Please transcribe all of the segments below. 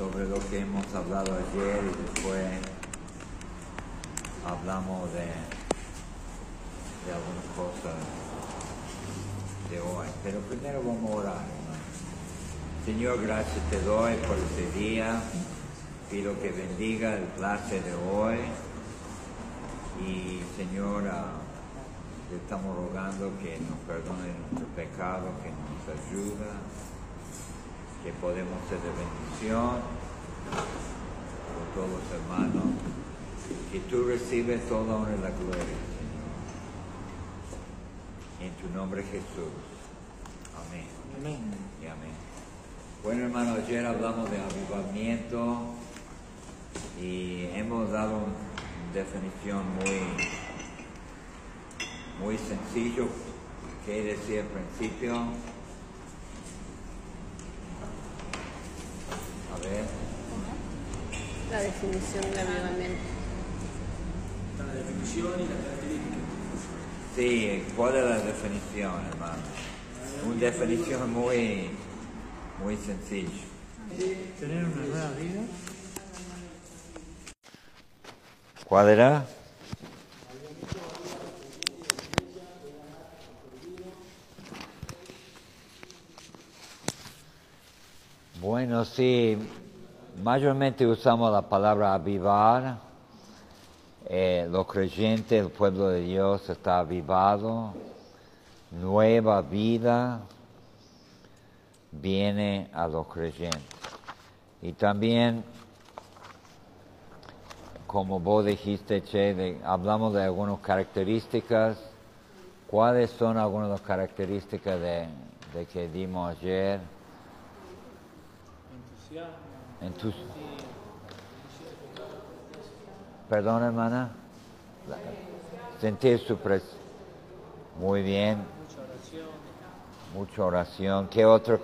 sobre lo que hemos hablado ayer y después hablamos de, de algunas cosas de hoy. Pero primero vamos a orar, hermano. Señor, gracias te doy por este día. Pido que bendiga el clase de hoy. Y Señor, ah, le estamos rogando que nos perdone nuestro pecado, que nos ayuda, que podemos ser de bendición por todos hermanos. Que tú recibes toda honra y la gloria, Señor. En tu nombre Jesús. Amén. Amén. Y amén. Bueno, hermano, ayer hablamos de avivamiento y hemos dado una definición muy, muy sencillo que decía al principio. A ver, La definición de avivamiento. La definición y la característica. sí, ¿cuál es la definición, hermano? Una definición muy, muy sencilla. Tener una nueva vida. ¿Cuál era? Bueno, sí, mayormente usamos la palabra avivar. Eh, los creyentes, el pueblo de Dios está avivado. Nueva vida viene a los creyentes. Y también como vos dijiste, Che, hablamos de algunas características. ¿Cuáles son algunas de las características de, de que dimos ayer? Entusiasmo. Entus Perdón, hermana. Sentir su presencia. Muy bien, Mucha oración. mucha oración. ¿Qué otro?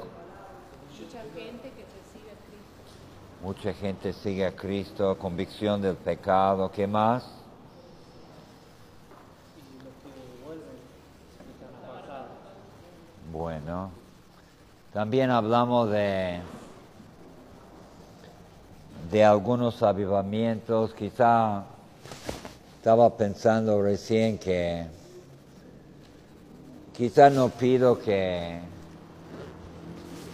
Mucha gente que recibe a Cristo. Mucha gente sigue a Cristo, convicción del pecado. ¿Qué más? Y los que vuelven están apartados. Bueno, también hablamos de, de algunos avivamientos. Quizá estaba pensando recién que quizá no pido que,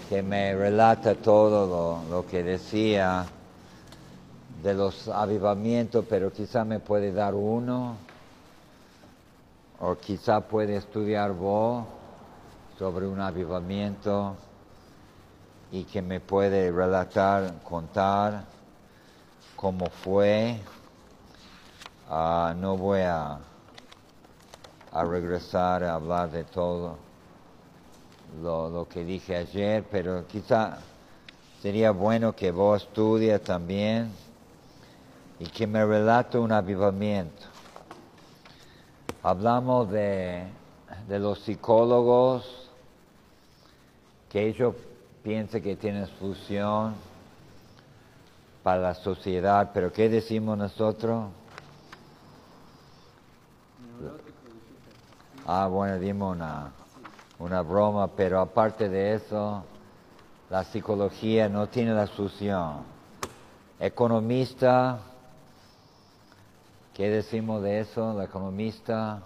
que me relata todo lo, lo que decía de los avivamientos, pero quizá me puede dar uno, o quizá puede estudiar vos sobre un avivamiento y que me puede relatar, contar cómo fue. Ah, no voy a, a regresar a hablar de todo lo, lo que dije ayer, pero quizá sería bueno que vos estudies también y que me relate un avivamiento. Hablamos de, de los psicólogos, que ellos piensan que tienen solución para la sociedad, pero ¿qué decimos nosotros? Ah, bueno, dimos una, una broma, pero aparte de eso, la psicología no tiene la solución. Economista, ¿qué decimos de eso? La economista.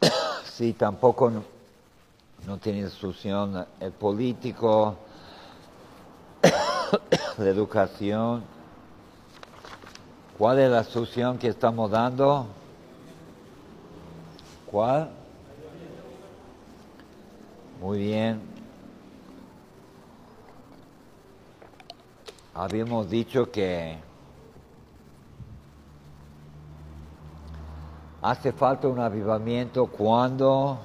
Sí, tampoco no, tiene solución. El político, la educación. ¿Cuál es la solución que estamos dando? ¿Cuál? Muy bien. Habíamos dicho que hace falta un avivamiento cuando,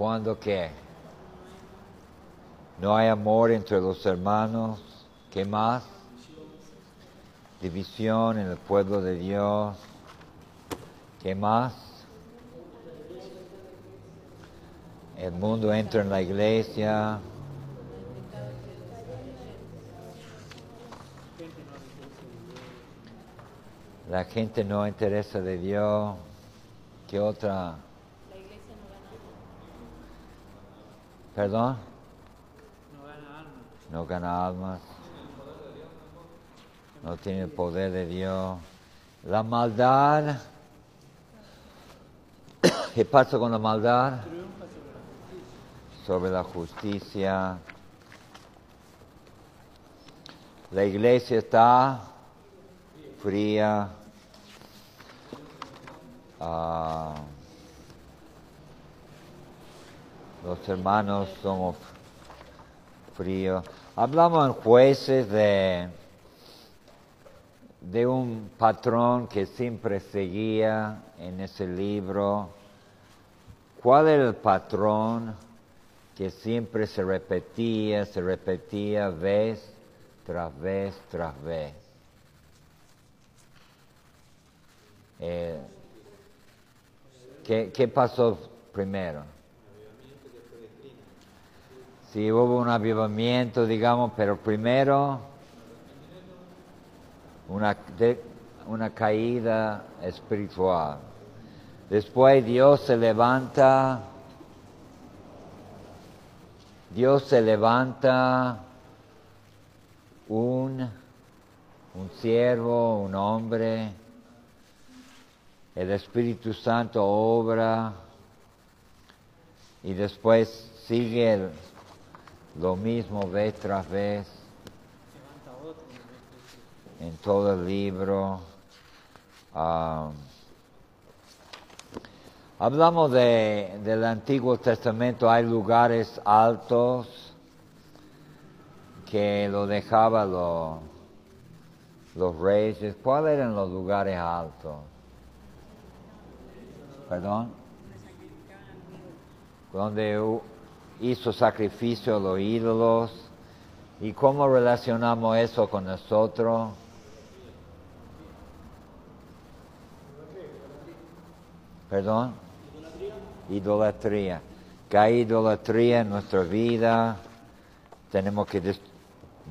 cuando qué? No hay amor entre los hermanos. ¿Qué más? División en el pueblo de Dios. ¿Qué más? El mundo entra en la iglesia. La gente no interesa de Dios. ¿Qué otra? La iglesia no gana. Perdón, no gana alma. no gana almas. No tiene el poder de Dios. La maldad. ¿Qué pasa con la maldad? Triunfa sobre la justicia. sobre la justicia. La iglesia está fría. Ah, los hermanos somos fríos. Hablamos jueces de, de un patrón que siempre seguía en ese libro. ¿Cuál era el patrón que siempre se repetía, se repetía vez tras vez tras vez? Eh, ¿qué, qué pasó primero? Sí, hubo un avivamiento, digamos, pero primero una, una caída espiritual. Después Dios se levanta, Dios se levanta un, un siervo, un hombre, el Espíritu Santo obra y después sigue el- lo mismo vez tras vez en todo el libro. Ah, hablamos de, del Antiguo Testamento, hay lugares altos que lo dejaba lo- los reyes. ¿Cuáles eran los lugares altos? ¿Perdón? Donde hizo sacrificio a los ídolos. ¿Y cómo relacionamos eso con nosotros? ¿Perdón? Idolatría. Que hay idolatría en nuestra vida. Tenemos que des-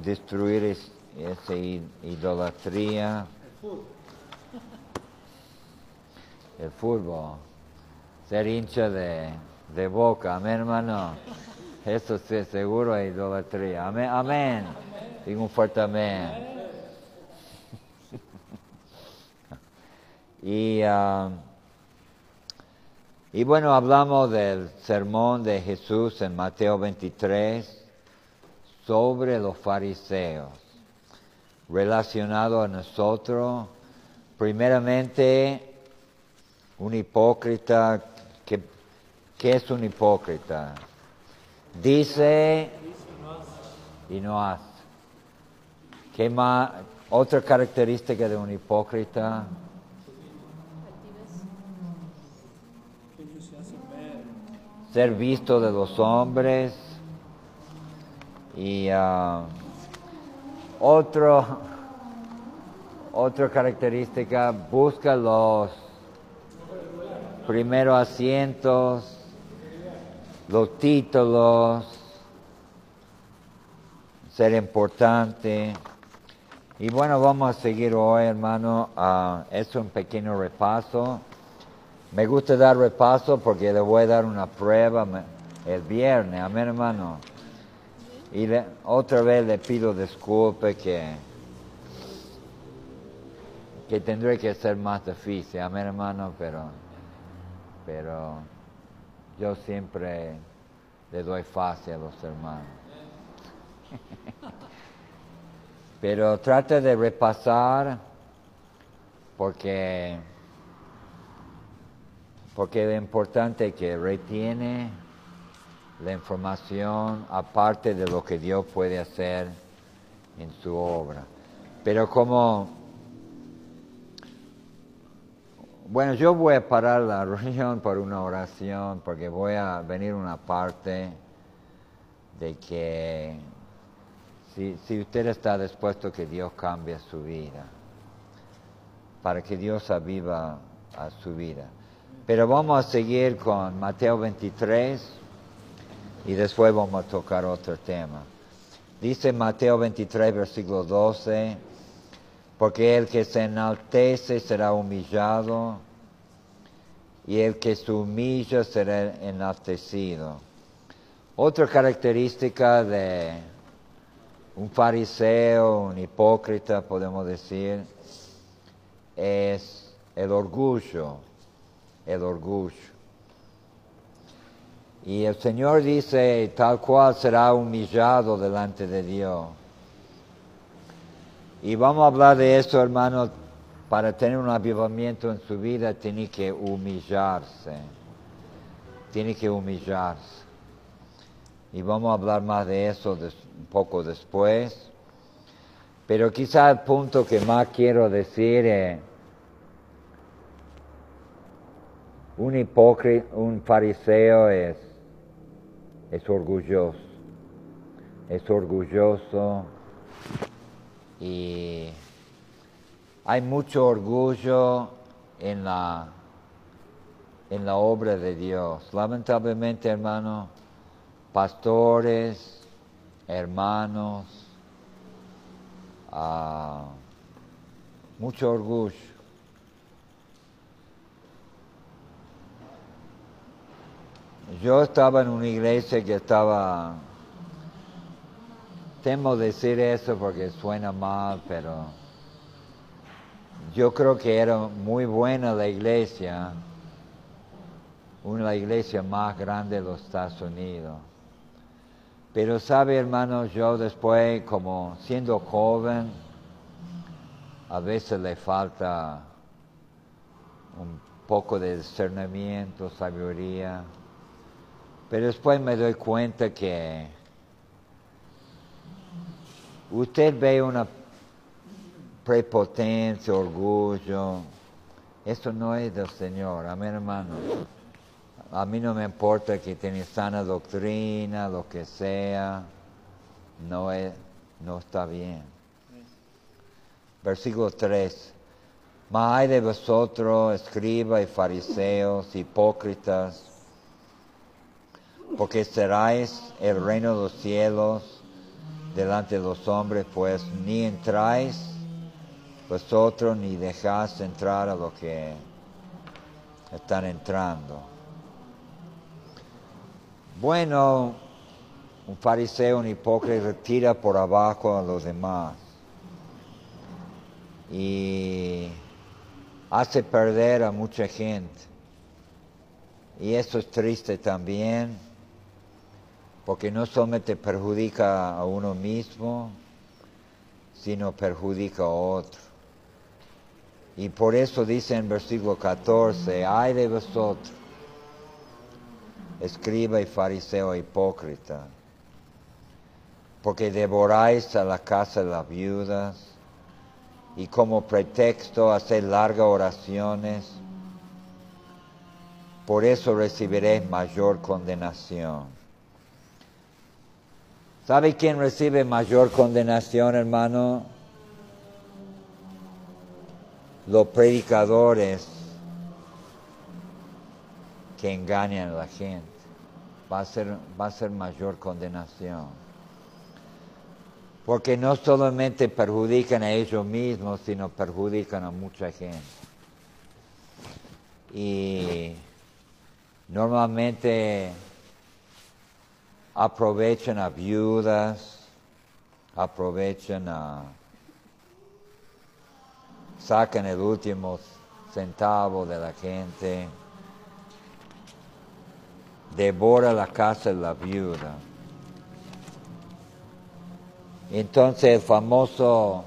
destruir es- esa idolatría. El fútbol. Ser hincha de, de boca. Amén, hermano. Eso sí, seguro es idolatría. Amén. Amén. Digo un fuerte amén. y, ah, y bueno, hablamos del sermón de Jesús en Mateo 23 sobre los fariseos, relacionado a nosotros. Primeramente, un hipócrita, ¿qué, qué es un hipócrita? Dice y no hace. ¿Qué más? Otra característica de un hipócrita, ser visto de los hombres y ah, otro, otra característica, busca los primeros asientos, los títulos, ser importante. Y bueno, vamos a seguir hoy, hermano. ah, es un pequeño repaso. Me gusta dar repaso porque le voy a dar una prueba el viernes, amén hermano. Y le- otra vez le pido disculpas que, que tendré que ser más difícil, amén hermano, pero, pero yo siempre le doy fácil a los hermanos. pero trata de repasar porque porque es importante que retiene la información aparte de lo que Dios puede hacer en su obra. Pero como, bueno, yo voy a parar la reunión por una oración porque voy a venir una parte de que si, si usted está dispuesto que Dios cambie su vida, para que Dios aviva a su vida. Pero vamos a seguir con Mateo 23 y después vamos a tocar otro tema. Dice Mateo 23, versículo 12, porque el que se enaltece será humillado y el que se humilla será enaltecido. Otra característica de un fariseo, un hipócrita, podemos decir, es el orgullo, el orgullo. Y el Señor dice, tal cual será humillado delante de Dios. Y vamos a hablar de eso, hermanos, para tener un avivamiento en su vida tiene que humillarse, tiene que humillarse. Y vamos a hablar más de eso un poco después. Pero quizá el punto que más quiero decir es, un hipócrita, un fariseo es, es orgulloso, es orgulloso y hay mucho orgullo en la, en la obra de Dios. Lamentablemente, hermano, pastores, hermanos, ah, mucho orgullo. Yo estaba en una iglesia que estaba, temo decir eso porque suena mal, pero yo creo que era muy buena la iglesia, una de las iglesias más grandes de los Estados Unidos. Pero sabe, hermano, yo después, como siendo joven, a veces le falta un poco de discernimiento, sabiduría. Pero después me doy cuenta que usted ve una prepotencia, orgullo. Eso no es del Señor. Amén, hermano. A mí no me importa que tiene sana doctrina, lo que sea. No, es, no está bien. Versículo 3. Mas hay de vosotros, escribas y fariseos, hipócritas, porque seráis el reino de los cielos delante de los hombres, pues ni entráis vosotros ni dejáis entrar a los que están entrando. Bueno, un fariseo, un hipócrita, tira por abajo a los demás y hace perder a mucha gente. Y eso es triste también, porque no solamente perjudica a uno mismo, sino perjudica a otro. Y por eso dice en versículo 14, ay de vosotros, escriba y fariseo hipócrita, porque devoráis a la casa de las viudas y como pretexto hacer largas oraciones, por eso recibiréis mayor condenación. ¿Sabe quién recibe mayor condenación, hermano? Los predicadores que engañan a la gente. Va a ser, va a ser mayor condenación. Porque no solamente perjudican a ellos mismos, sino perjudican a mucha gente. Y normalmente aprovechan a viudas, aprovechan a... sacan el último centavo de la gente, devora la casa de la viuda. Entonces el famoso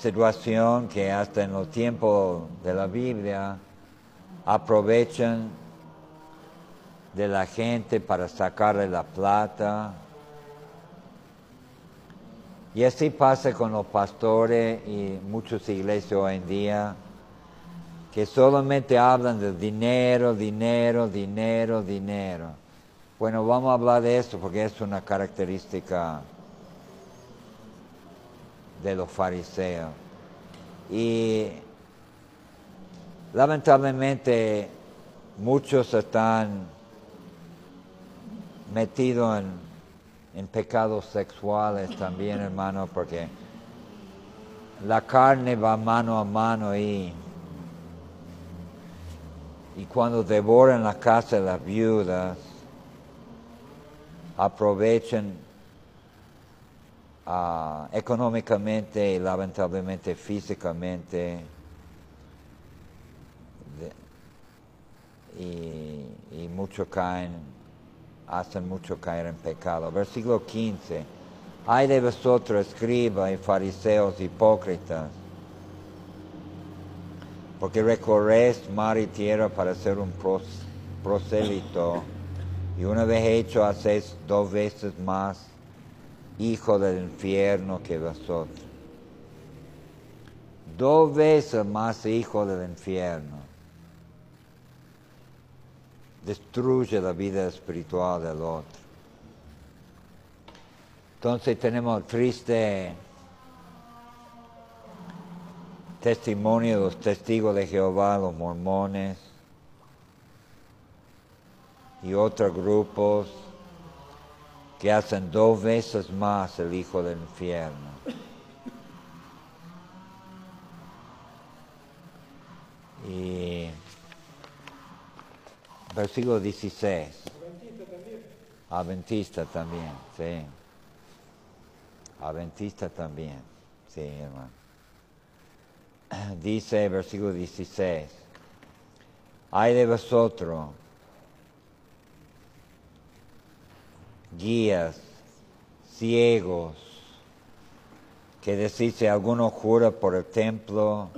situación que hasta en los tiempos de la Biblia aprovechan de la gente para sacarle la plata. Y así pasa con los pastores y muchas iglesias hoy en día, que solamente hablan de dinero, dinero, dinero, dinero. Bueno, vamos a hablar de eso porque es una característica de los fariseos. Y lamentablemente muchos están metidos en, en pecados sexuales también, hermano, porque la carne va mano a mano y, y cuando devoran la casa de las viudas, aprovechan ah, económicamente y lamentablemente físicamente de- y, y mucho caen, hacen mucho caer en pecado. Versículo 15. Ay de vosotros, escribas y fariseos hipócritas, porque recorréis mar y tierra para ser un pros- prosélito, y una vez hecho hacéis dos veces más hijo del infierno que vosotros. Dos veces más hijo del infierno. Destruye la vida espiritual del otro. Entonces tenemos triste testimonio de los testigos de Jehová, los mormones y otros grupos que hacen dos veces más el hijo del infierno. Versículo 16. Adventista también, sí. Adventista también, sí, hermano. Dice versículo 16. Hay de vosotros, guías, ciegos, que decís si alguno jura por el templo,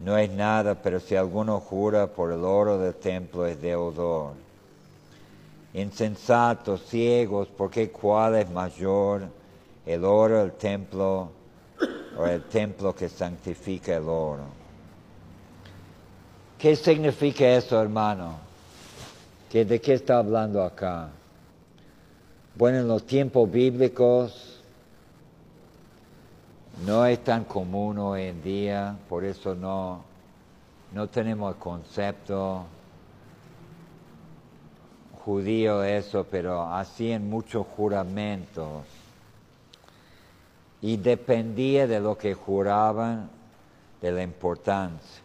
no es nada, pero si alguno jura por el oro del templo es deudor. Insensatos, ciegos, porque cuál es mayor, el oro del templo o el templo que santifica el oro. ¿Qué significa eso, hermano? ¿Que ¿De qué está hablando acá? Bueno, en los tiempos bíblicos no es tan común hoy en día, por eso no, no tenemos el concepto judío eso, pero hacían muchos juramentos y dependía de lo que juraban de la importancia.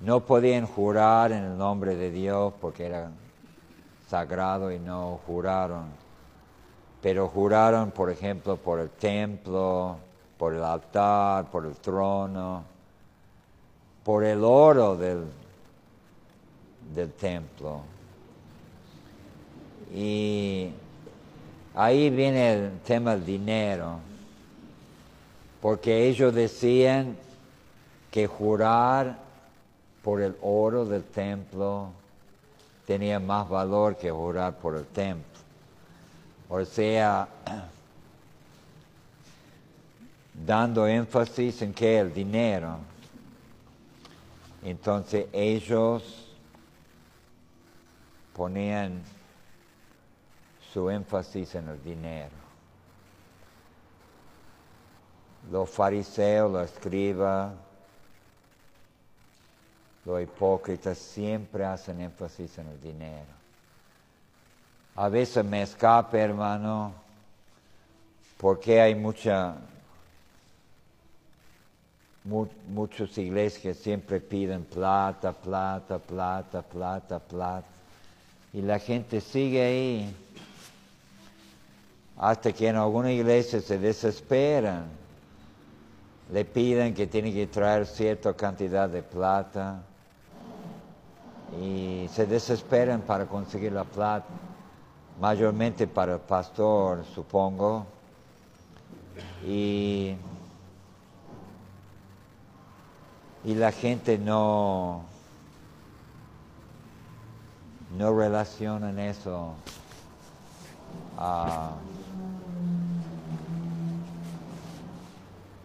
No podían jurar en el nombre de Dios porque era sagrado y no juraron. Pero juraron, por ejemplo, por el templo, por el altar, por el trono, por el oro del, del templo. Y ahí viene el tema del dinero, porque ellos decían que jurar por el oro del templo tenía más valor que jurar por el templo. O sea, dando énfasis en que el dinero. Entonces ellos ponían su énfasis en el dinero. Los fariseos, los escribas, los hipócritas siempre hacen énfasis en el dinero. A veces me escapa, hermano, porque hay mucha, mu- muchas iglesias que siempre piden plata, plata, plata, plata, plata. Y la gente sigue ahí hasta que en alguna iglesia se desesperan. Le piden que tiene que traer cierta cantidad de plata y se desesperan para conseguir la plata, mayormente para el pastor, supongo. Y, y la gente no, no eso a,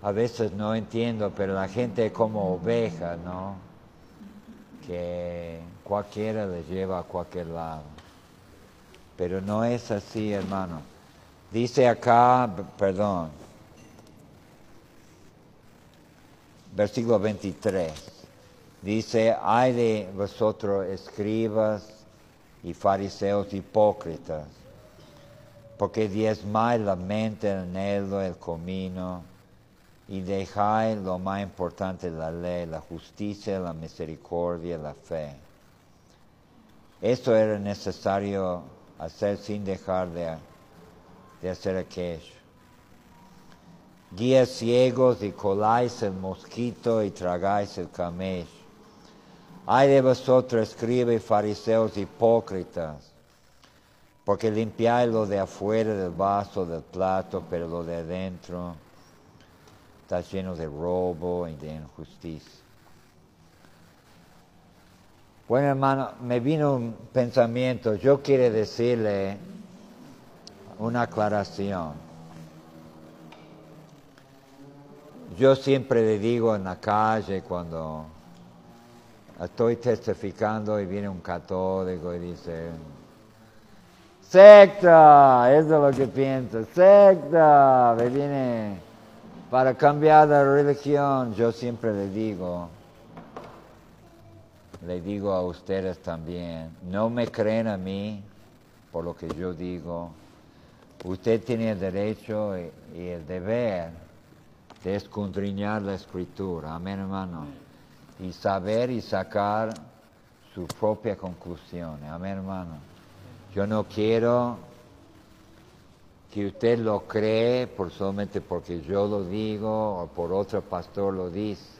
a veces no entiendo, pero la gente es como oveja, ¿no? Que cualquiera le lleva a cualquier lado. Pero no es así, hermano. Dice acá, perdón, versículo 23. Dice, ay de vosotros escribas y fariseos hipócritas, porque diezmáis la mente, el eneldo, el comino, y dejáis lo más importante la ley, la justicia, la misericordia, la fe. Esto era necesario hacer sin dejar de, de hacer aquello. Guías ciegos y coláis el mosquito y tragáis el camello. Ay de vosotros, escribe fariseos hipócritas, porque limpiáis lo de afuera del vaso, del plato, pero lo de adentro está lleno de robo y de injusticia. Bueno, hermano, me vino un pensamiento. Yo quiero decirle una aclaración. Yo siempre le digo en la calle cuando estoy testificando y viene un católico y dice, secta, eso es lo que pienso, secta, me viene para cambiar de religión, yo siempre le digo, le digo a ustedes también, no me creen a mí por lo que yo digo, usted tiene el derecho y, el deber de escudriñar la escritura, amén hermano, y saber y sacar su propia conclusión, amén hermano. Yo no quiero que usted lo cree por solamente porque yo lo digo o por otro pastor lo dice,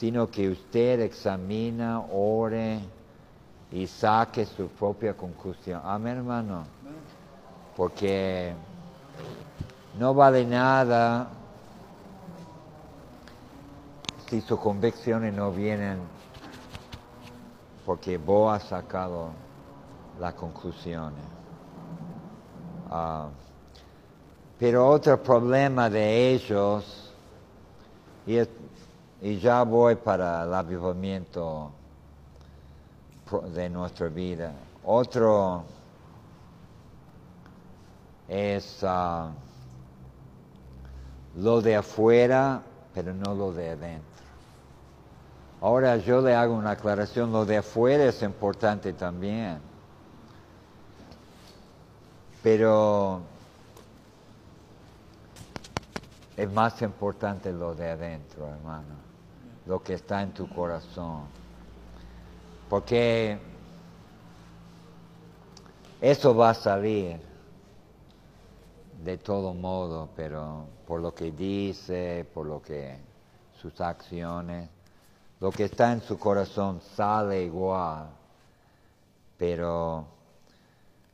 sino que usted examina, ore y saque su propia conclusión. Amén, hermano. Porque no vale nada si sus convicciones no vienen porque vos has sacado las conclusiones. Ah, pero otro problema de ellos, y, es- y ya voy para el avivamiento de nuestra vida, otro es ah, lo de afuera, pero no lo de adentro. Ahora yo le hago una aclaración, lo de afuera es importante también, pero es más importante lo de adentro, hermano, lo que está en tu corazón. Porque eso va a salir de todo modo, pero por lo que dice, por lo que sus acciones, lo que está en su corazón sale igual. Pero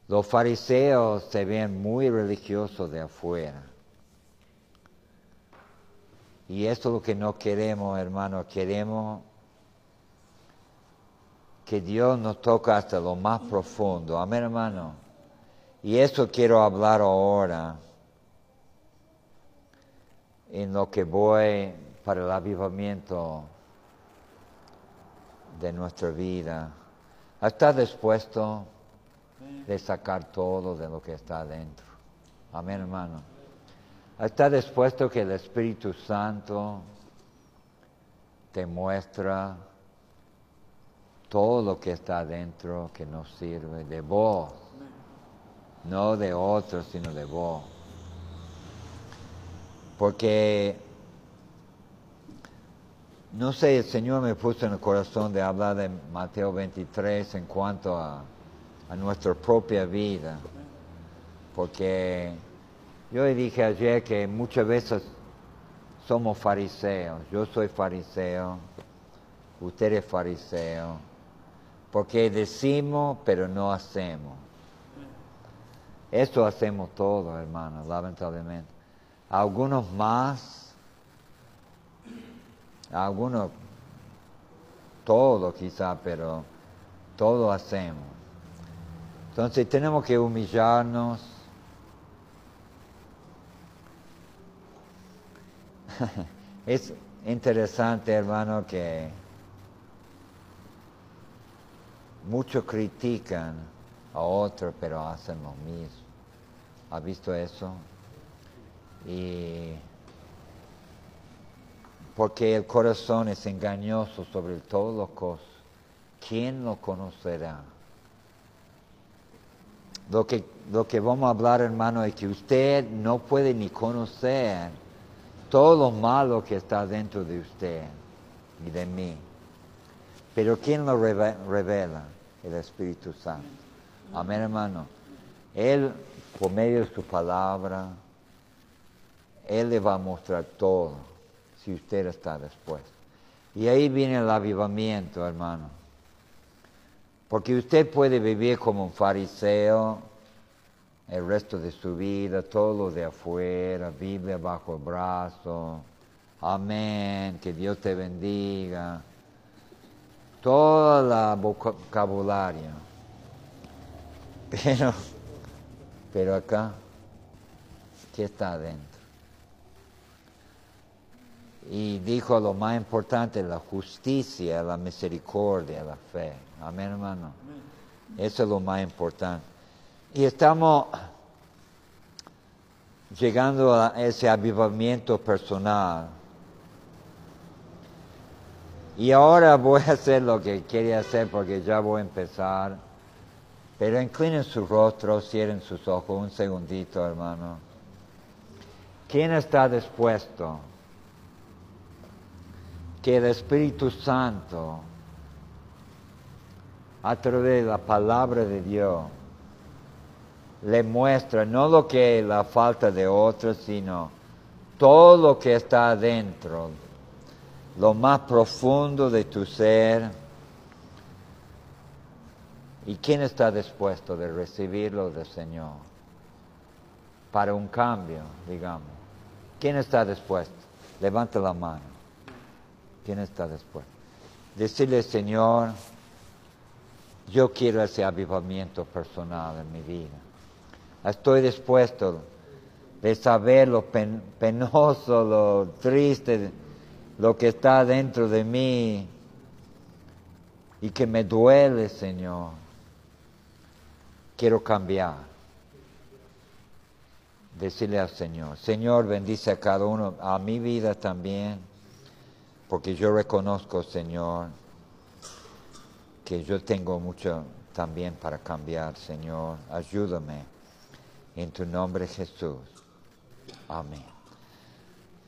los fariseos se ven muy religiosos de afuera. Y esto es lo que no queremos, hermano. Queremos que Dios nos toca hasta lo más profundo. Amén, hermano. Y eso quiero hablar ahora en lo que voy para el avivamiento de nuestra vida. ¿Está dispuesto de sacar todo de lo que está adentro? Amén, hermano. ¿Está dispuesto que el Espíritu Santo te muestra todo lo que está adentro que nos sirve de vos? No de otros, sino de vos. Porque, no sé, el Señor me puso en el corazón de hablar de Mateo 23 en cuanto a, a nuestra propia vida. Porque yo le dije ayer que muchas veces somos fariseos. Yo soy fariseo, usted es fariseo. Porque decimos, pero no hacemos. Eso hacemos todos, hermanos, lamentablemente. Algunos más, algunos todo quizá, pero todo hacemos. Entonces tenemos que humillarnos. es interesante, hermano, que muchos critican a otros, pero hacen lo mismo. ¿Ha visto eso? Y porque el corazón es engañoso sobre todas las cosas. ¿Quién lo conocerá? Lo que, lo que vamos a hablar, hermano, es que usted no puede ni conocer todo lo malo que está dentro de usted y de mí. Pero ¿quién lo reve- revela? El Espíritu Santo. Amén, hermano. Él, por medio de su palabra, Él le va a mostrar todo, si usted está dispuesto. Y ahí viene el avivamiento, hermano. Porque usted puede vivir como un fariseo el resto de su vida, todo lo de afuera, Biblia bajo el brazo, amén, que Dios te bendiga, todo el vocabulario. Pero, pero acá, ¿qué está adentro? Y dijo lo más importante, la justicia, la misericordia, la fe. Amén, hermano. Eso es lo más importante. Y estamos llegando a ese avivamiento personal. Y ahora voy a hacer lo que quería hacer porque ya voy a empezar. Pero inclinen su rostro, cierren sus ojos un segundito, hermano. ¿Quién está dispuesto que el Espíritu Santo, a través de la palabra de Dios, le muestra no lo que la falta de otros, sino todo lo que está adentro, lo más profundo de tu ser. ¿Y quién está dispuesto de recibirlo del Señor? Para un cambio, digamos. ¿Quién está dispuesto? Levanta la mano. ¿Quién está dispuesto? Decirle, Señor, yo quiero ese avivamiento personal en mi vida. Estoy dispuesto de saber lo pen- penoso, lo triste, lo que está dentro de mí y que me duele, Señor. Quiero cambiar. Decirle al Señor, Señor, bendice a cada uno, a mi vida también, porque yo reconozco, Señor, que yo tengo mucho también para cambiar, Señor. Ayúdame. En tu nombre, Jesús. Amén.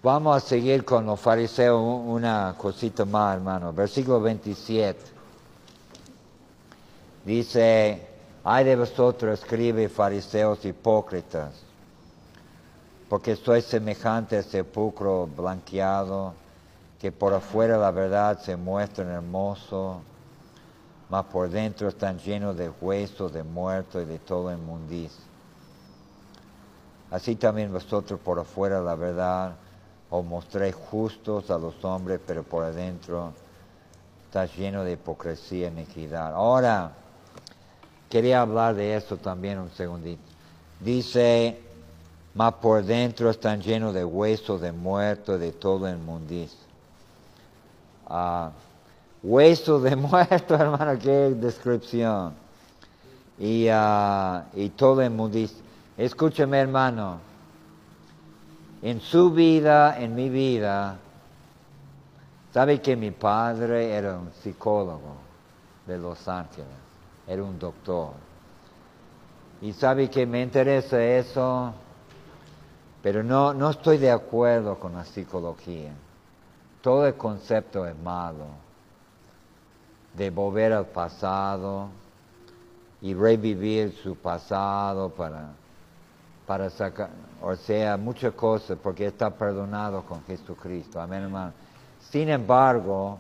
Vamos a seguir con los fariseos un- una cosita más, hermano. Versículo 27. Dice, ay de vosotros, escribe fariseos hipócritas, porque sois semejante al sepulcro blanqueado, que por afuera la verdad se muestra hermoso, mas por dentro están llenos de huesos, de muertos y de todo inmundicia. Así también vosotros por afuera la verdad os mostréis justos a los hombres, pero por adentro está lleno de hipocresía y iniquidad. Ahora, quería hablar de eso también un segundito. Dice, mas por dentro están llenos de huesos, de muertos, de todo inmundicia. Ah, huesos de muertos, hermano, qué descripción. Y, ah, y todo. Escúcheme, hermano. En su vida, en mi vida, sabe que mi padre era un psicólogo de Los Ángeles, era un doctor. Y sabe que me interesa eso, pero no, no estoy de acuerdo con la psicología. Todo el concepto es malo, de volver al pasado y revivir su pasado para, para sacar, o sea, muchas cosas, porque está perdonado con Jesucristo. Amén, hermano. Sin embargo,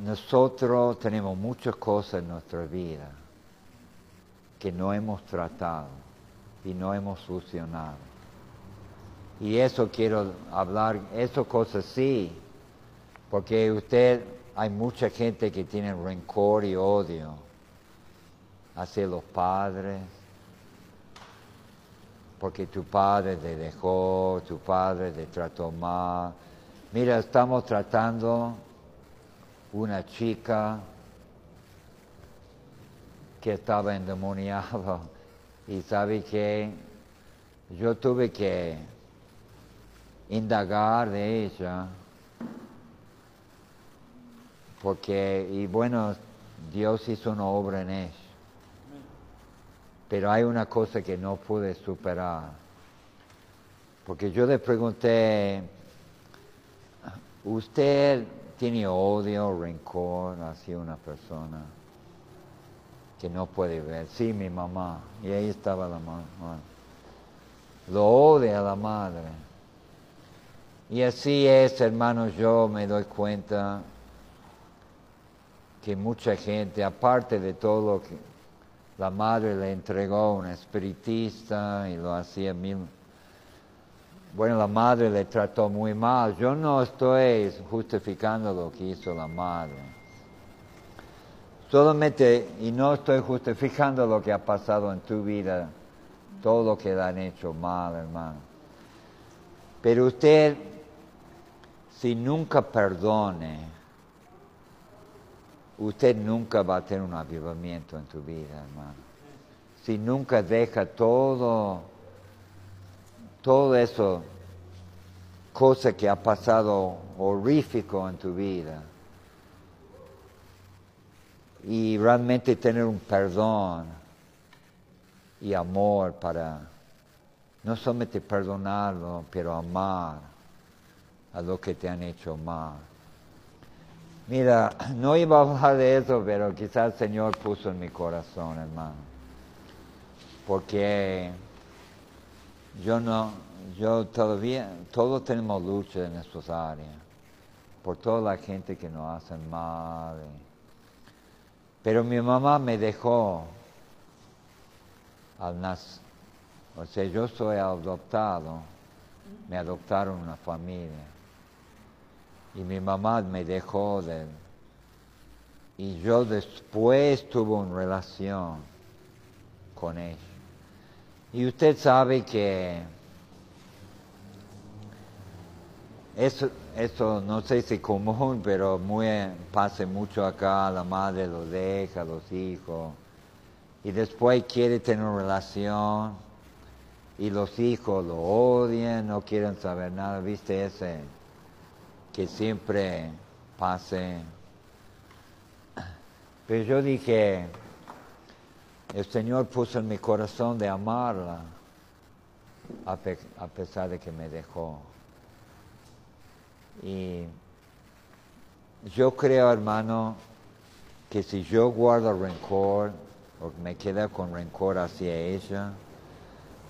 nosotros tenemos muchas cosas en nuestra vida que no hemos tratado y no hemos solucionado. Y eso quiero hablar, eso cosas sí, porque usted, hay mucha gente que tiene rencor y odio hacia los padres, porque tu padre te dejó, tu padre te trató mal. Mira, estamos tratando una chica que estaba endemoniada y sabe que yo tuve que indagar de ella porque y bueno Dios hizo una obra en ella pero hay una cosa que no pude superar porque yo le pregunté, ¿usted tiene odio, rencor hacia una persona que no puede ver? Sí, mi mamá. Y ahí estaba la mamá. Lo odia la madre. Y así es, hermanos, yo me doy cuenta que mucha gente, aparte de todo lo que la madre le entregó a un espiritista y lo hacía mil... Bueno, la madre le trató muy mal. Yo no estoy justificando lo que hizo la madre. Solamente, y no estoy justificando lo que ha pasado en tu vida, todo lo que le han hecho mal, hermano. Pero usted, si nunca perdone, usted nunca va a tener un avivamiento en tu vida, hermano. Si nunca deja todo, todo eso, cosa que ha pasado horrífico en tu vida, y realmente tener un perdón y amor para no solamente perdonarlo, pero amar a lo que te han hecho mal. Mira, no iba a hablar de eso, pero quizás el Señor puso en mi corazón, hermano. Porque yo no, yo todavía, todos tenemos lucha en estas áreas. Por toda la gente que nos hacen mal. Pero mi mamá me dejó al nacer. O sea, yo soy adoptado. Me adoptaron una familia. Y mi mamá me dejó de... Y yo después tuve una relación con ella. Y usted sabe que eso, eso no sé si es común, pero muy, pasa mucho acá, la madre lo deja, los hijos, y después quiere tener una relación, y los hijos lo odian, no quieren saber nada, viste ese que siempre pase. Pero yo dije, el Señor puso en mi corazón de amarla, a, pesar de que me dejó. Y yo creo, hermano, que si yo guardo rencor o me queda con rencor hacia ella,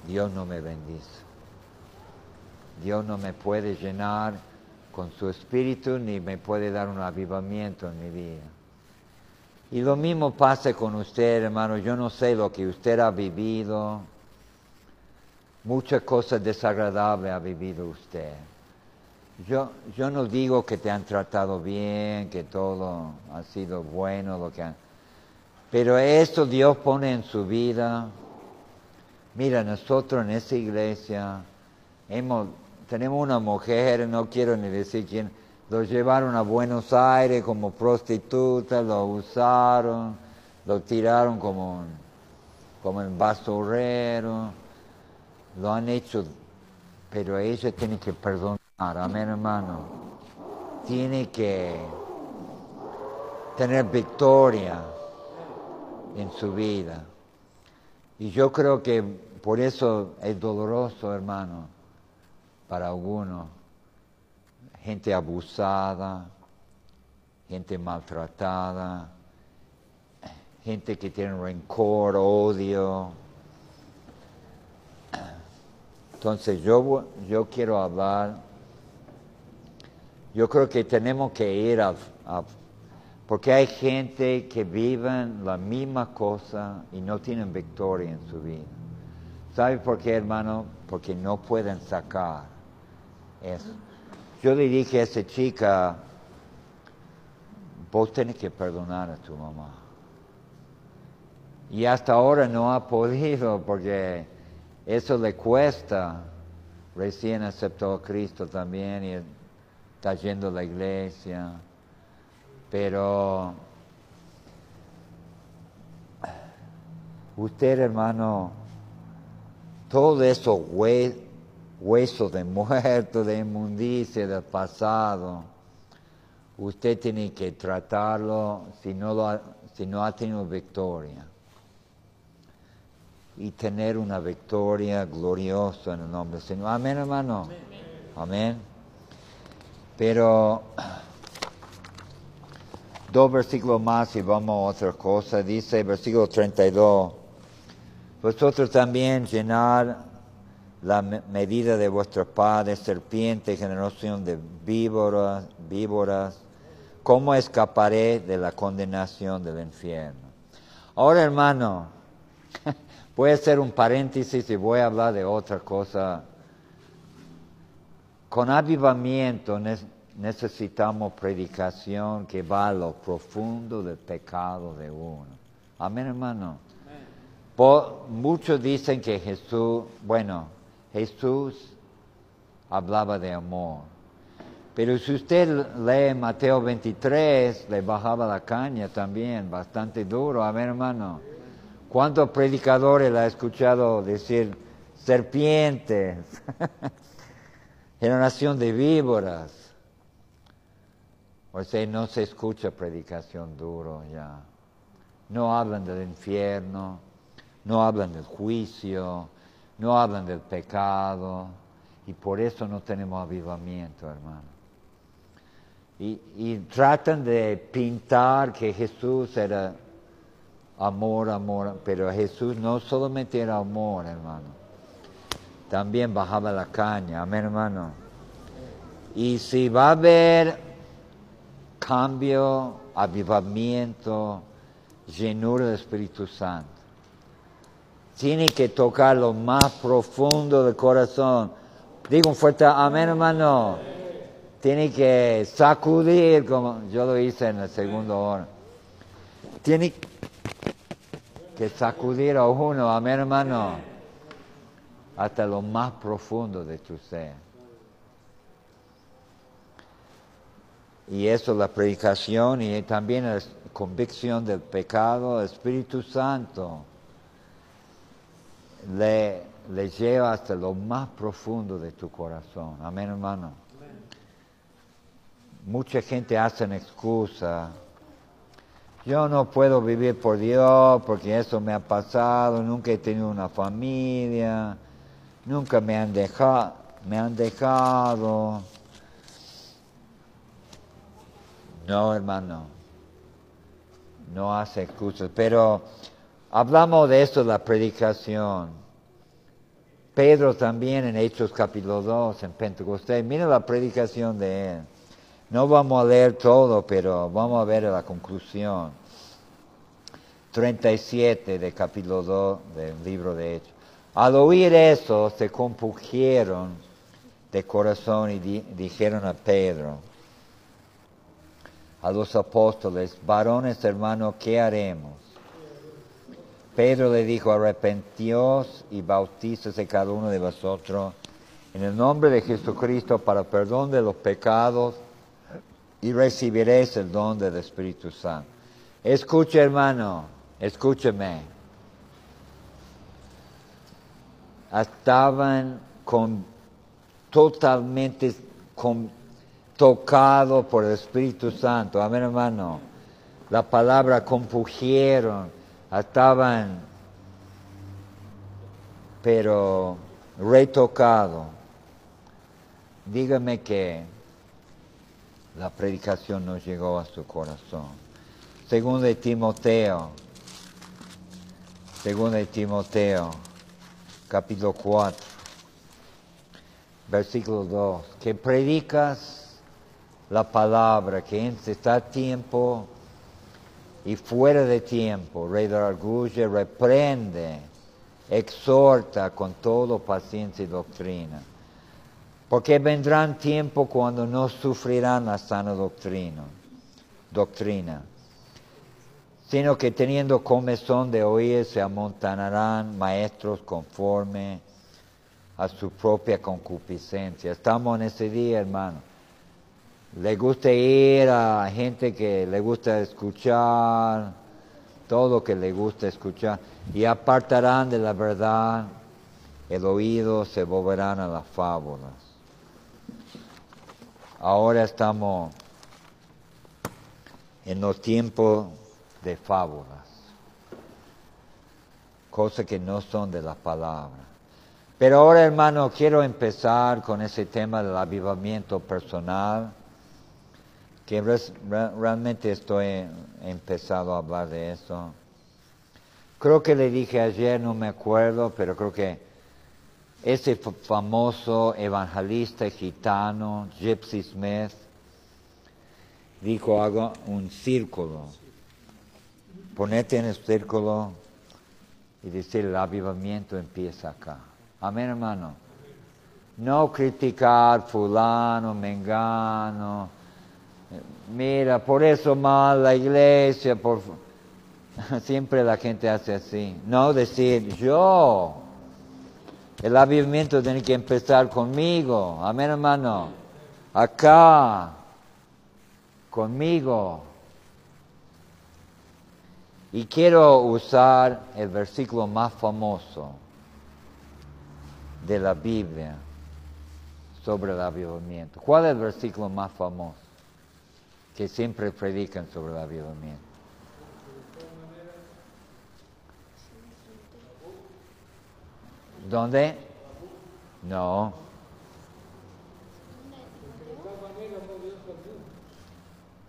Dios no me bendice. Dios no me puede llenar con su espíritu ni me puede dar un avivamiento en mi vida. Y lo mismo pasa con usted, hermano. Yo no sé lo que usted ha vivido. Muchas cosas desagradables ha vivido usted. Yo, yo no digo que te han tratado bien, que todo ha sido bueno, lo que pero esto Dios pone en su vida. Mira, nosotros en esa iglesia hemos tenemos una mujer, no quiero ni decir quién, lo llevaron a Buenos Aires como prostituta, lo usaron, lo tiraron como, como en basurero, lo han hecho, pero ella tiene que perdonar, amén hermano, tiene que tener victoria en su vida. Y yo creo que por eso es doloroso, hermano para algunos, gente abusada, gente maltratada, gente que tiene rencor, odio. Entonces yo, yo quiero hablar, yo creo que tenemos que ir a, porque hay gente que viven la misma cosa y no tienen victoria en su vida. ¿Sabe por qué, hermano? Porque no pueden sacar eso. Yo le dije a esa chica, vos tenés que perdonar a tu mamá. Y hasta ahora no ha podido porque eso le cuesta. Recién aceptó a Cristo también y está yendo a la iglesia. Pero usted, hermano, todo eso güey hueso de muerto, de inmundicia, del pasado. Usted tiene que tratarlo si no, ha, si no ha tenido victoria. y tener una victoria gloriosa en el nombre del Señor. Amén, hermano. Amén. Pero dos versículos más y vamos a otra cosa. Dice versículo 32. Vosotros también llenar la me- medida de vuestros padres, serpiente, generación de víboras, víboras. ¿Cómo escaparé de la condenación del infierno? Ahora, hermano, voy a hacer un paréntesis y voy a hablar de otra cosa. Con avivamiento ne- necesitamos predicación que va a lo profundo del pecado de uno. Amén, hermano. Muchos dicen que Jesús, bueno, Jesús hablaba de amor. Pero si usted lee Mateo 23, le bajaba la caña también, bastante duro. Amén, hermano. ¿Cuántos predicadores le ha escuchado decir serpientes? Generación de víboras. O sea, no se escucha predicación duro ya. No hablan del infierno, no hablan del juicio, no hablan del pecado. Y por eso no tenemos avivamiento, hermano. Y, tratan de pintar que Jesús era amor, amor, pero Jesús no solamente era amor, hermano. También bajaba la caña, amén, hermano. Y si va a haber cambio, avivamiento, llenura del Espíritu Santo, tiene que tocar lo más profundo del corazón. Digo un fuerte amén, hermano. Tiene que sacudir, como yo lo hice en la segunda hora. Tiene que sacudir a uno, amén, hermano, hasta lo más profundo de tu ser. Y eso la predicación y también la convicción del pecado, Espíritu Santo le, le lleva hasta lo más profundo de tu corazón. Amén, hermano. Mucha gente hace excusa. Yo no puedo vivir por Dios porque eso me ha pasado, nunca he tenido una familia, nunca me han dejado, me han dejado. No, hermano, no hace excusas, pero hablamos de esto, la predicación. Pedro también en Hechos capítulo 2, en Pentecostés, mira la predicación de él. No vamos a leer todo, pero vamos a ver la conclusión. 37 de capítulo 2 del libro de Hechos. Al oír eso, se compugieron de corazón y di- dijeron a Pedro, a los apóstoles, varones hermanos, ¿qué haremos? Pedro le dijo, arrepentíos y bautícese cada uno de vosotros en el nombre de Jesucristo para perdón de los pecados y recibiréis el don del Espíritu Santo. Escuche, hermano, escúcheme. Estaban con, totalmente con, tocados por el Espíritu Santo. Amén, hermano. La palabra compugieron, estaban, pero retocado. Dígame que la predicación no llegó a su corazón. Segundo de Timoteo, segundo de Timoteo, capítulo 4, versículo 2, que predicas la palabra, que está tiempo y fuera de tiempo, redarguye, reprende, exhorta con todo paciencia y doctrina. Porque vendrán tiempo cuando no sufrirán la sana doctrina, doctrina, sino que teniendo comezón de oír se amontonarán maestros conforme a su propia concupiscencia. Estamos en ese día, hermano. Le gusta ir a gente que le gusta escuchar, todo lo que le gusta escuchar, y apartarán de la verdad el oído, se volverán a las fábulas. Ahora estamos en los tiempos de fábulas. cosas que no son de la palabra. Pero ahora, hermano, quiero empezar con ese tema del avivamiento personal, que realmente estoy empezado a hablar de eso. Creo que le dije ayer, no me acuerdo, pero creo que ese fa- famoso evangelista gitano, Gypsy Smith, dijo hago un círculo. Ponete en el círculo y decir el avivamiento empieza acá. Amén, hermano. No criticar fulano, mengano. Mira, por eso mal la iglesia, por... Siempre la gente hace así. No decir, yo. El avivamiento tiene que empezar conmigo. Amén, hermano. Acá. Conmigo. Y quiero usar el versículo más famoso de la Biblia sobre el avivamiento. ¿Cuál es el versículo más famoso que siempre predican sobre el avivamiento? ¿Dónde? No.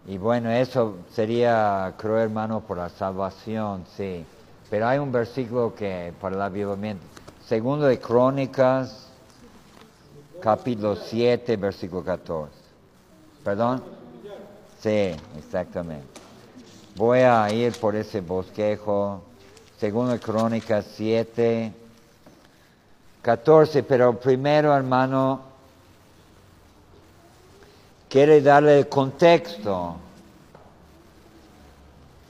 Y bueno, eso sería, creo hermano, por la salvación, sí. Pero hay un versículo que para el avivamiento. Segundo de Crónicas, capítulo 7, versículo 14. ¿Perdón? Sí, exactamente. Voy a ir por ese bosquejo. De Crónicas 7, 14. Pero primero, hermano, quiere darle el contexto.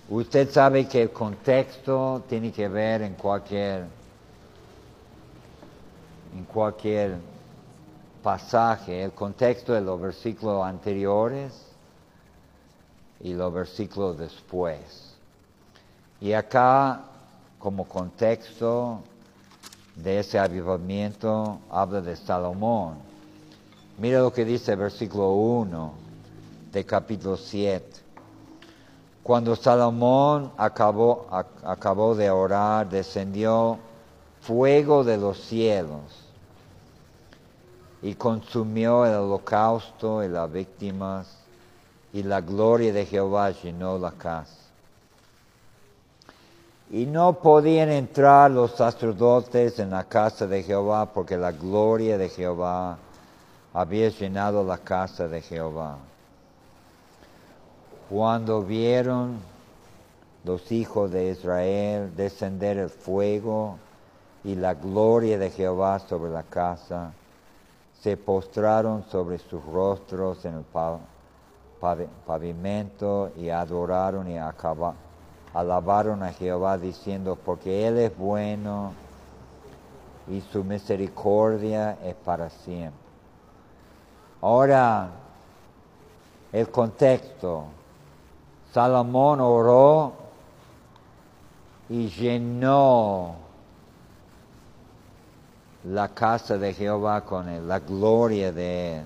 Usted sabe que el contexto tiene que ver en cualquier, en cualquier pasaje, el contexto de los versículos anteriores y los versículos después. Y acá, como contexto de ese avivamiento, habla de Salomón. Mira lo que dice el versículo 1 de capítulo 7. Cuando Salomón acabó, ac- acabó de orar, descendió fuego de los cielos y consumió el holocausto y las víctimas, y la gloria de Jehová llenó la casa. Y no podían entrar los sacerdotes en la casa de Jehová porque la gloria de Jehová había llenado la casa de Jehová. Cuando vieron los hijos de Israel descender el fuego y la gloria de Jehová sobre la casa, se postraron sobre sus rostros en el pa- pavi- pavimento y adoraron y acaba- alabaron a Jehová diciendo, porque Él es bueno y su misericordia es para siempre. Ahora, el contexto. Salomón oró y llenó la casa de Jehová con él, la gloria de él.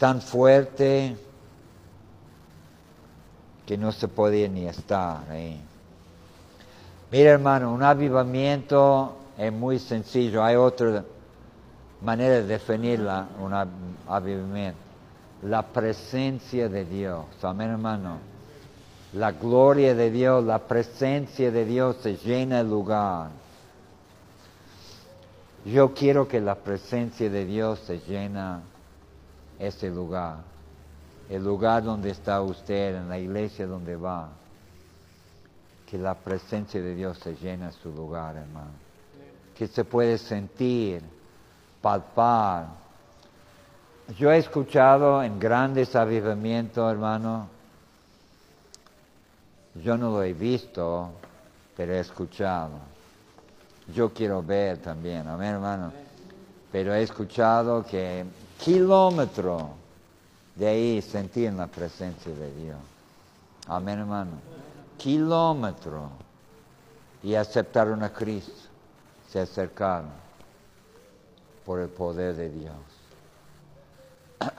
Tan fuerte que no se podía ni estar ahí. Mira hermano, un avivamiento es muy sencillo. Hay otra manera de definirla, un av- avivamiento. La presencia de Dios. Amén hermano. La gloria de Dios, la presencia de Dios se llena el lugar. Yo quiero que la presencia de Dios se llena ese lugar. El lugar donde está usted, en la iglesia donde va. Que la presencia de Dios se llena su lugar, hermano. Que se puede sentir, palpar. Yo he escuchado en grandes avivamientos, hermano. Yo no lo he visto, pero he escuchado. Yo quiero ver también, amén, hermano. Pero he escuchado que kilómetro de ahí sentían la presencia de Dios. Amén, hermano. Kilómetro. Y aceptaron a Cristo. Se acercaron por el poder de Dios.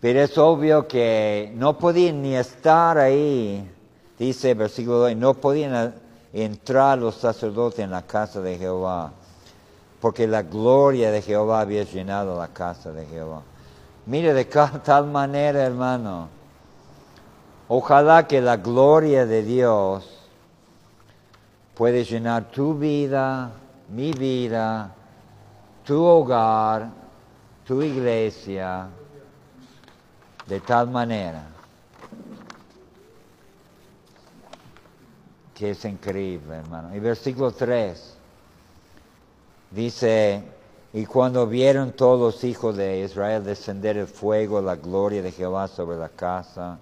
Pero es obvio que no podían ni estar ahí Dice versículo 2, no podían entrar los sacerdotes en la casa de Jehová, porque la gloria de Jehová había llenado la casa de Jehová. Mire de tal manera, hermano, ojalá que la gloria de Dios puede llenar tu vida, mi vida, tu hogar, tu iglesia, de tal manera que es increíble, hermano. Y versículo 3 dice, y cuando vieron todos los hijos de Israel descender el fuego, la gloria de Jehová sobre la casa,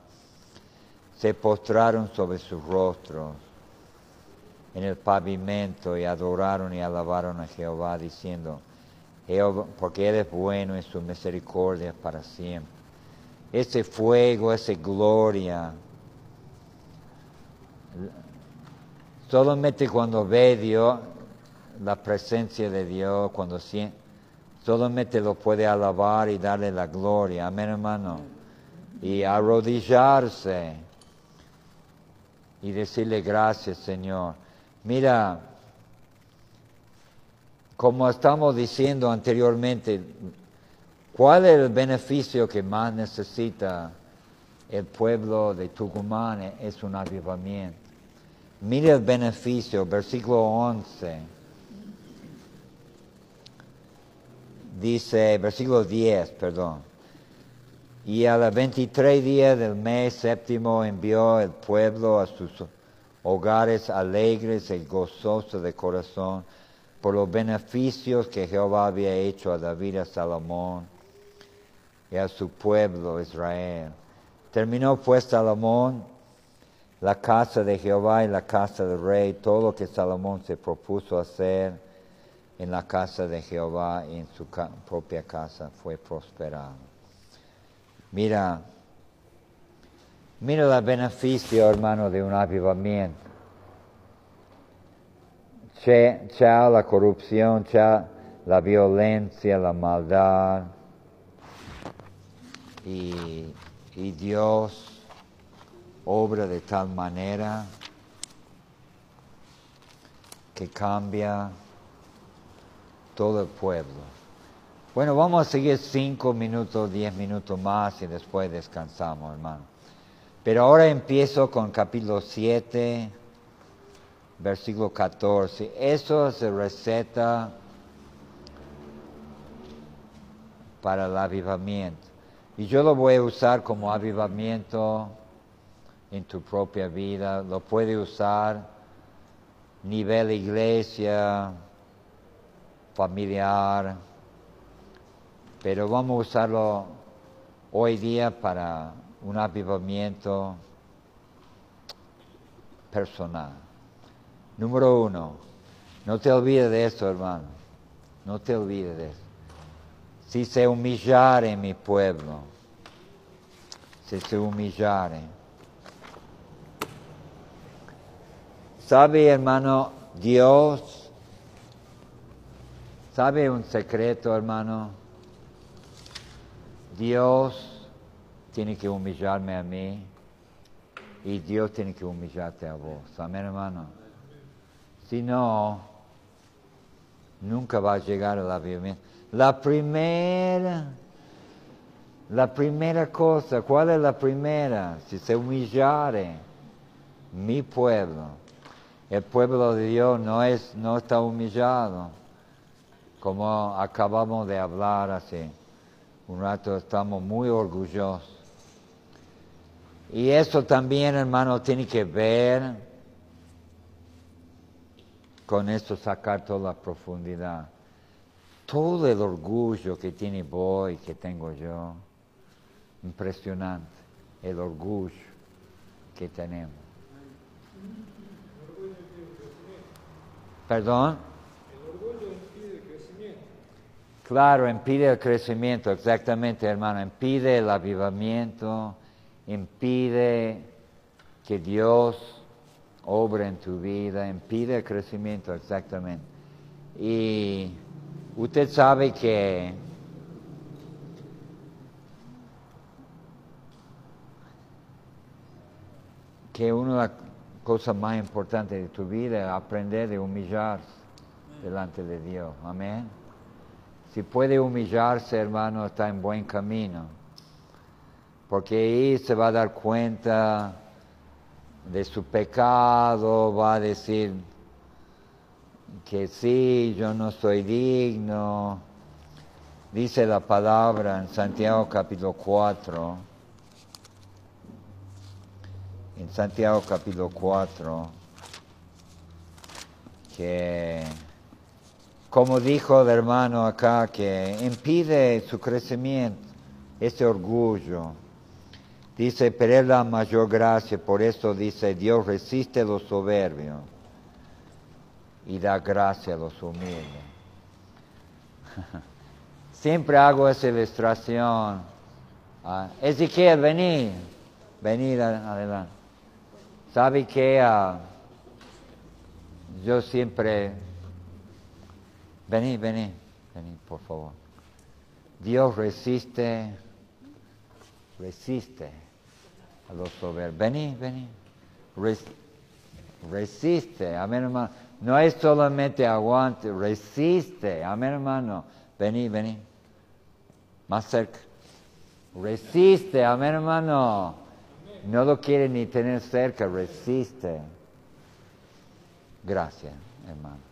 se postraron sobre sus rostros en el pavimento y adoraron y alabaron a Jehová diciendo, porque Él es bueno y su misericordia para siempre. Ese fuego, esa gloria, Solamente cuando ve Dios, la presencia de Dios, cuando siente, solamente lo puede alabar y darle la gloria. Amén, hermano. Y arrodillarse y decirle gracias, Señor. Mira, como estamos diciendo anteriormente, ¿cuál es el beneficio que más necesita el pueblo de Tucumán? Es un avivamiento. Mire el beneficio, versículo 11. Dice, versículo 10, perdón. Y a los 23 días del mes séptimo envió el pueblo a sus hogares alegres y gozosos de corazón por los beneficios que Jehová había hecho a David a Salomón y a su pueblo Israel. Terminó pues Salomón la casa de Jehová y la casa del rey, todo lo que Salomón se propuso hacer en la casa de Jehová y en su propia casa fue prosperado. Mira, mira el beneficio, hermano, de un avivamiento. Chao la corrupción, chao la violencia, la maldad. Y, y Dios obra de tal manera que cambia todo el pueblo. Bueno, vamos a seguir cinco minutos, diez minutos más y después descansamos, hermano. Pero ahora empiezo con capítulo 7, versículo 14. Eso es receta para el avivamiento. Y yo lo voy a usar como avivamiento en tu propia vida, lo puede usar nivel iglesia, familiar, pero vamos a usarlo hoy día para un avivamiento personal. Número uno, no te olvides de eso, hermano. No te olvides de eso. Si se humillare mi pueblo, si se humillare, ¿Sabe, hermano, Dios? ¿Sabe un secreto, hermano? Dios tiene que humillarme a mí y Dios tiene que humillarte a vos. Amén, hermano. Si no, nunca va a llegar a la vida. La primera, la primera cosa, ¿cuál es la primera? Si se humillare mi pueblo el pueblo de Dios no, es, no está humillado, como acabamos de hablar hace un rato, estamos muy orgullosos. Y eso también, hermano, tiene que ver con esto, sacar toda la profundidad. Todo el orgullo que tiene vos y que tengo yo, impresionante, el orgullo que tenemos. ¿Perdón? El orgullo impide el crecimiento. Claro, impide el crecimiento, exactamente, hermano. Impide el avivamiento, impide que Dios obre en tu vida, impide el crecimiento, exactamente. Y usted sabe que que uno cosa más importante de tu vida es aprender a humillarse delante de Dios. Amén. Si puede humillarse, hermano, está en buen camino. Porque ahí se va a dar cuenta de su pecado, va a decir que sí, yo no soy digno. Dice la palabra en Santiago capítulo 4 en Santiago capítulo 4, que como dijo el hermano acá, que impide su crecimiento, ese orgullo. Dice, pero es la mayor gracia, por eso dice, Dios resiste a los soberbios y da gracia a los humildes. Siempre hago esa ilustración. Ah, Ezequiel, vení, vení adelante. ¿Sabe que ah, yo siempre... Vení, vení, vení, por favor. Dios resiste, resiste a los soberbios. Vení, vení. resiste, amén hermano. No es solamente aguante, resiste, amén hermano. Vení, vení. Más cerca. Resiste, amén hermano. No lo quiere ni tener cerca, resiste. Gracias, hermano.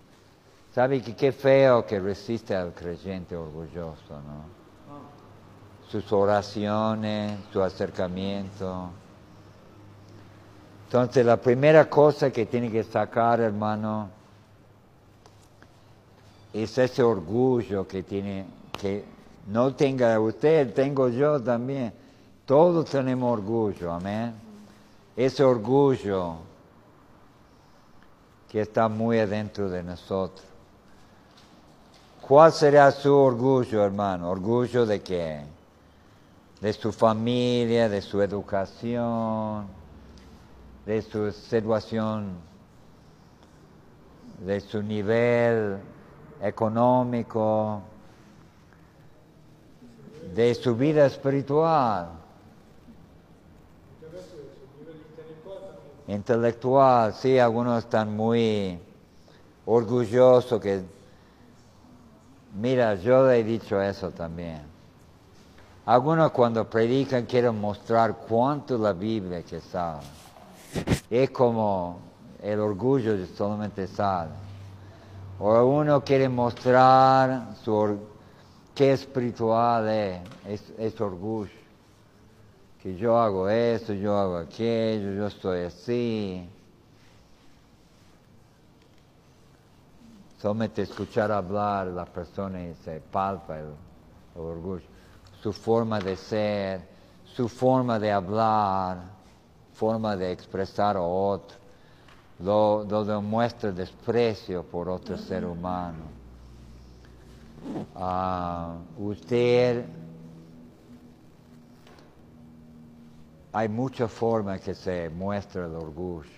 ¿Sabe que qué feo que resiste al creyente orgulloso, no? Sus oraciones, su acercamiento. Entonces, la primera cosa que tiene que sacar, hermano, es ese orgullo que tiene, que no tenga usted, tengo yo también todos tenemos orgullo, amén. Ese orgullo que está muy adentro de nosotros. ¿Cuál será su orgullo, hermano? ¿Orgullo de qué? De su familia, de su educación, de su situación, de su nivel económico, de su vida espiritual. intelectual, sí, algunos están muy orgullosos que, mira, yo he dicho eso también. Algunos cuando predican quieren mostrar cuánto la Biblia que sabe. Es como el orgullo solamente sale. O uno quiere mostrar su, qué espiritual es, es, es orgullo que yo hago esto, yo hago aquello, yo estoy así. Solamente escuchar hablar la persona y se palpa el, orgullo. Su forma de ser, su forma de hablar, forma de expresar a otro, lo, demuestra desprecio por otro ser humano. Ah, usted hay muchas formas que se muestra el orgullo.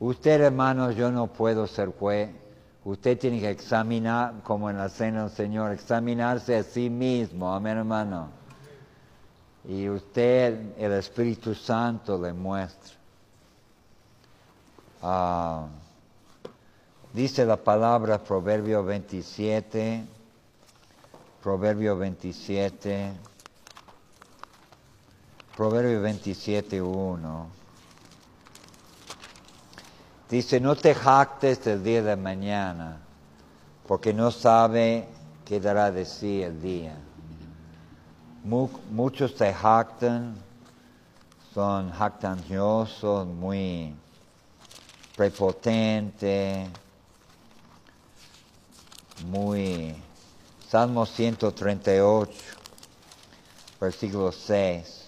Usted, hermano, yo no puedo ser juez. Usted tiene que examinar, como en la cena del Señor, examinarse a sí mismo. Amén, hermano. Y usted, el Espíritu Santo, le muestra. Ah, dice la palabra Proverbio 27, Proverbio 27. Proverbio 27, 1. Dice, no te jactes del día de mañana, porque no sabe qué dará de sí el día. Muchos se jactan, son jactanciosos, muy prepotentes, muy... Salmo 138, versículo 6.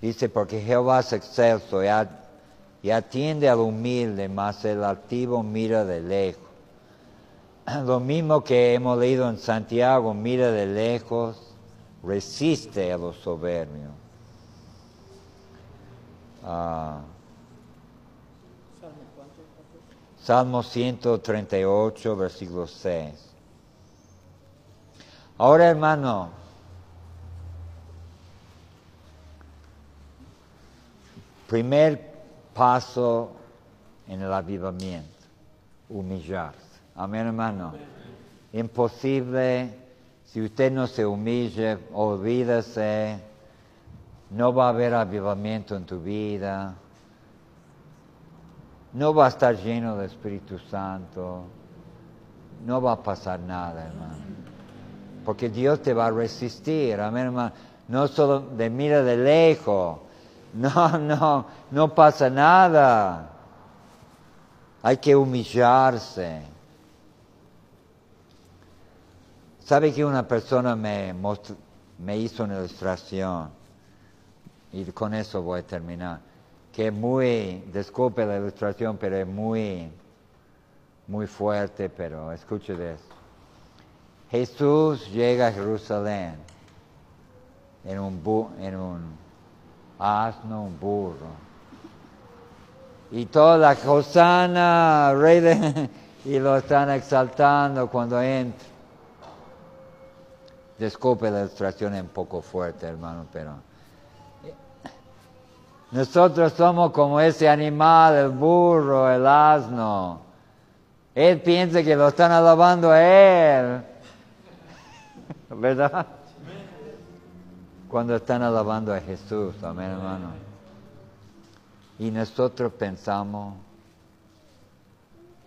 Dice, porque Jehová es excelso y, atiende al humilde, mas el altivo mira de lejos. Lo mismo que hemos leído en Santiago, mira de lejos, resiste a los soberbios. Ah. Salmo 138, versículo 6. Ahora, hermano, Primer paso en el avivamiento, humillarse. Amén, hermano. Imposible, si usted no se humille, olvídese, no va a haber avivamiento en tu vida, no va a estar lleno del Espíritu Santo, no va a pasar nada, hermano. Porque Dios te va a resistir, amén, hermano. No solo de mira de lejos, no, no, no pasa nada. Hay que humillarse. ¿Sabe que una persona me, hizo una ilustración? Y con eso voy a terminar. Que es muy, disculpe la ilustración, pero es muy, muy fuerte, pero escuche de. Jesús llega a Jerusalén en un, en un asno, un burro. Y toda la Hosana, rey de... y lo están exaltando cuando entra. Disculpe la ilustración es un poco fuerte, hermano, pero... Nosotros somos como ese animal, el burro, el asno. Él piensa que lo están alabando a él. ¿Verdad? Cuando están alabando a Jesús, amén, hermano. Y nosotros pensamos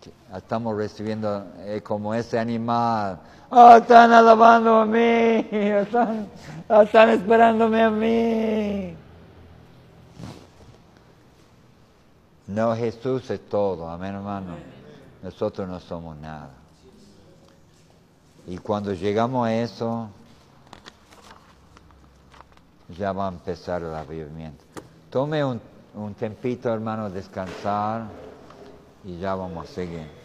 que estamos recibiendo eh, como ese animal. Oh, están alabando a mí, están, están esperándome a mí. No, Jesús es todo, amén, hermano. Nosotros no somos nada. Y cuando llegamos a eso, ya va a empezar el avivamiento. Tome un, un tempito, hermano, descansar y ya vamos a seguir.